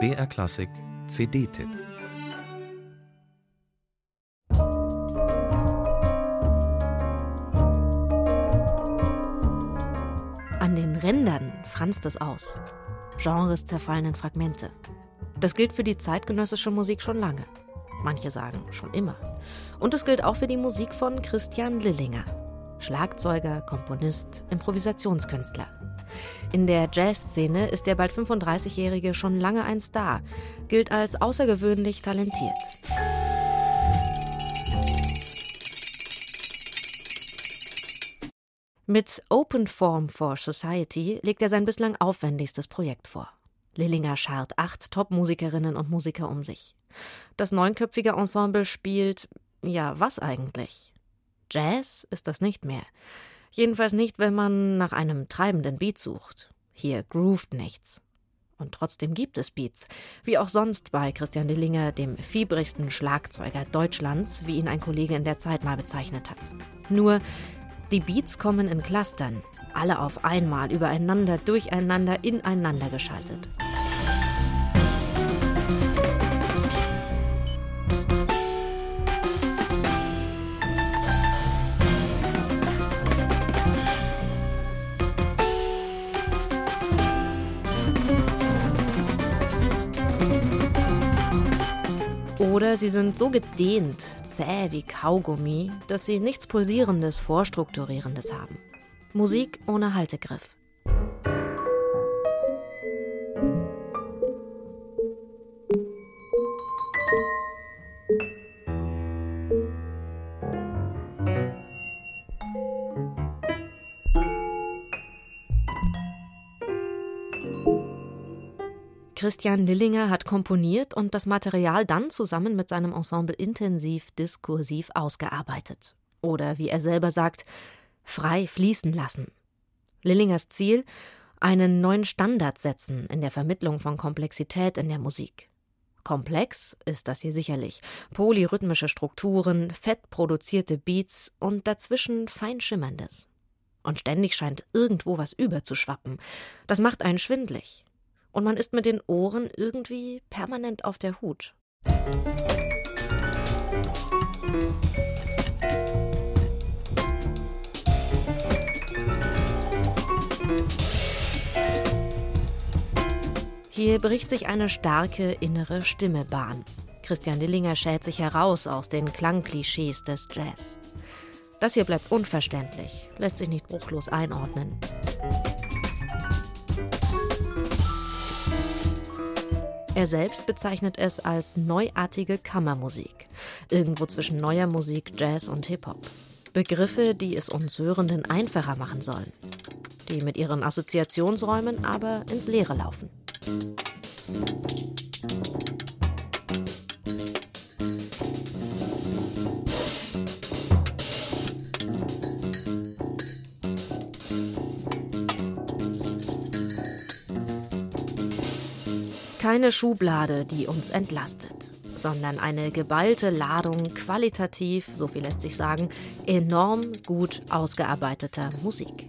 BR Klassik CD-Tipp An den Rändern franzt es aus. Genres zerfallen in Fragmente. Das gilt für die zeitgenössische Musik schon lange. Manche sagen schon immer. Und es gilt auch für die Musik von Christian Lillinger. Schlagzeuger, Komponist, Improvisationskünstler. In der Jazzszene ist der bald 35-Jährige schon lange ein Star, gilt als außergewöhnlich talentiert. Mit Open Form for Society legt er sein bislang aufwendigstes Projekt vor. Lillinger schart acht Top-Musikerinnen und Musiker um sich. Das neunköpfige Ensemble spielt, ja, was eigentlich? Jazz ist das nicht mehr. Jedenfalls nicht, wenn man nach einem treibenden Beat sucht. Hier groovt nichts. Und trotzdem gibt es Beats, wie auch sonst bei Christian Dillinger, dem fiebrigsten Schlagzeuger Deutschlands, wie ihn ein Kollege in der Zeit mal bezeichnet hat. Nur, die Beats kommen in Clustern, alle auf einmal, übereinander, durcheinander, ineinander geschaltet. Oder sie sind so gedehnt, zäh wie Kaugummi, dass sie nichts Pulsierendes, Vorstrukturierendes haben. Musik ohne Haltegriff. Christian Lillinger hat komponiert und das Material dann zusammen mit seinem Ensemble intensiv diskursiv ausgearbeitet. Oder wie er selber sagt, frei fließen lassen. Lillingers Ziel? Einen neuen Standard setzen in der Vermittlung von Komplexität in der Musik. Komplex ist das hier sicherlich. Polyrhythmische Strukturen, fett produzierte Beats und dazwischen fein schimmerndes. Und ständig scheint irgendwo was überzuschwappen. Das macht einen schwindlig und man ist mit den Ohren irgendwie permanent auf der Hut. Hier bricht sich eine starke innere Stimme Bahn. Christian Dillinger schält sich heraus aus den Klangklischees des Jazz. Das hier bleibt unverständlich, lässt sich nicht bruchlos einordnen. Er selbst bezeichnet es als neuartige Kammermusik, irgendwo zwischen neuer Musik, Jazz und Hip-Hop. Begriffe, die es uns Hörenden einfacher machen sollen, die mit ihren Assoziationsräumen aber ins Leere laufen. Keine Schublade, die uns entlastet, sondern eine geballte Ladung qualitativ, so viel lässt sich sagen, enorm gut ausgearbeiteter Musik.